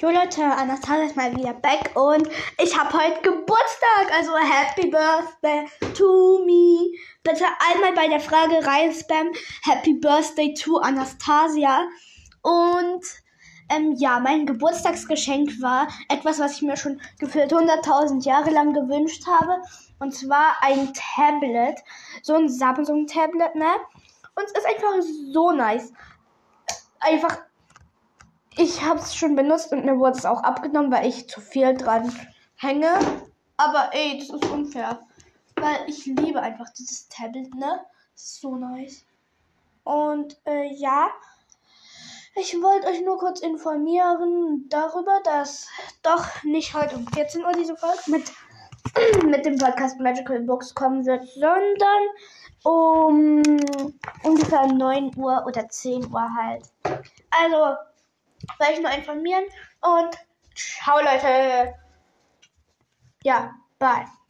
Jo Leute, Anastasia ist mal wieder back und ich habe heute Geburtstag, also Happy Birthday to me. Bitte einmal bei der Frage rein spam Happy Birthday to Anastasia. Und ähm, ja, mein Geburtstagsgeschenk war etwas, was ich mir schon gefühlt 100.000 Jahre lang gewünscht habe. Und zwar ein Tablet, so ein Samsung-Tablet, ne? Und es ist einfach so nice. Einfach ich habe es schon benutzt und mir wurde es auch abgenommen, weil ich zu viel dran hänge. Aber ey, das ist unfair. Weil ich liebe einfach dieses Tablet, ne? So nice. Und äh, ja, ich wollte euch nur kurz informieren darüber, dass doch nicht heute um 14 Uhr diese Folge mit, mit dem Podcast Magical Books kommen wird, sondern um ungefähr 9 Uhr oder 10 Uhr halt. Also, wollte ich nur informieren und ciao Leute. Ja, bye.